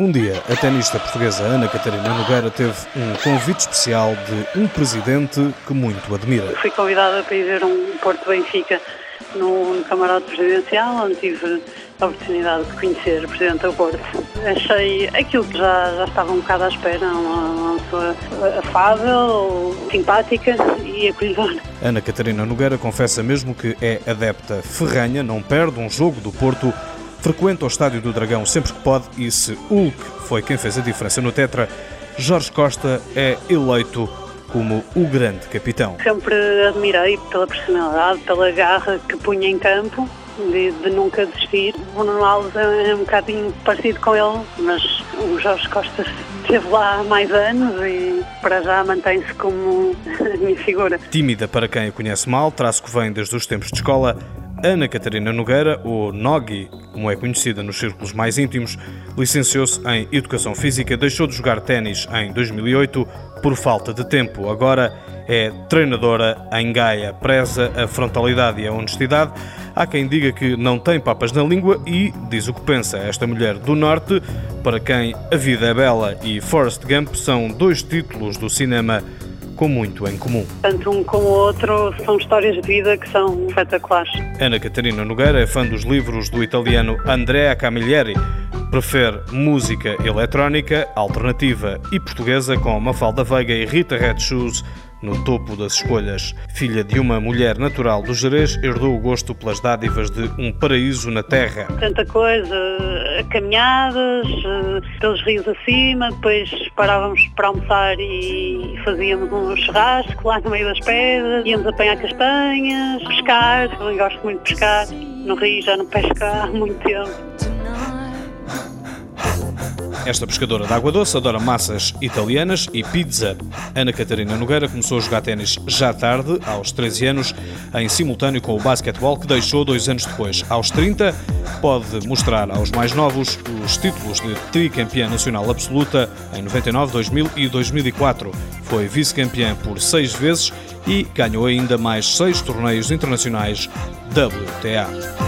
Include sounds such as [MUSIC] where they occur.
Um dia, a tenista portuguesa Ana Catarina Nogueira teve um convite especial de um presidente que muito admira. Fui convidada para ir ver um Porto Benfica no, camarote presidencial, onde tive a oportunidade de conhecer o Presidente do Porto. Achei aquilo que já, já estava um bocado à espera, uma, uma pessoa afável, simpática e acolhedora. Ana Catarina Nogueira confessa mesmo que é adepta ferranha, não perde um jogo do Porto frequenta o Estádio do Dragão sempre que pode e se Hulk foi quem fez a diferença no Tetra, Jorge Costa é eleito como o grande capitão. Sempre admirei pela personalidade, pela garra que punha em campo, de, de nunca desistir. O Nuno Alves é um bocadinho parecido com ele, mas o Jorge Costa esteve lá há mais anos e para já mantém-se como [LAUGHS] a minha figura. Tímida para quem a conhece mal, traço que vem desde os tempos de escola, Ana Catarina Nogueira, ou Nogi, como é conhecida nos círculos mais íntimos, licenciou-se em Educação Física, deixou de jogar ténis em 2008 por falta de tempo. Agora é treinadora em Gaia, preza a frontalidade e a honestidade. Há quem diga que não tem papas na língua e diz o que pensa. Esta mulher do Norte, para quem A Vida é Bela e Forrest Gump são dois títulos do cinema com muito em comum. Tanto um como o outro são histórias de vida que são espetaculares. Ana Catarina Nogueira é fã dos livros do italiano Andrea Camilleri. Prefere música eletrónica, alternativa e portuguesa com Mafalda Veiga e Rita Red Shoes no topo das escolhas. Filha de uma mulher natural do Jerez, herdou o gosto pelas dádivas de um paraíso na terra. Tanta coisa, caminhadas, eh, pelos rios acima, depois parávamos para almoçar e fazíamos um churrasco lá no meio das pedras, íamos apanhar castanhas, pescar, eu gosto muito de pescar, no rio já não pesco há muito tempo. Esta pescadora de água doce adora massas italianas e pizza. Ana Catarina Nogueira começou a jogar ténis já tarde, aos 13 anos, em simultâneo com o basquetebol, que deixou dois anos depois. Aos 30, pode mostrar aos mais novos os títulos de tricampeã nacional absoluta em 99, 2000 e 2004. Foi vice-campeã por seis vezes e ganhou ainda mais seis torneios internacionais WTA.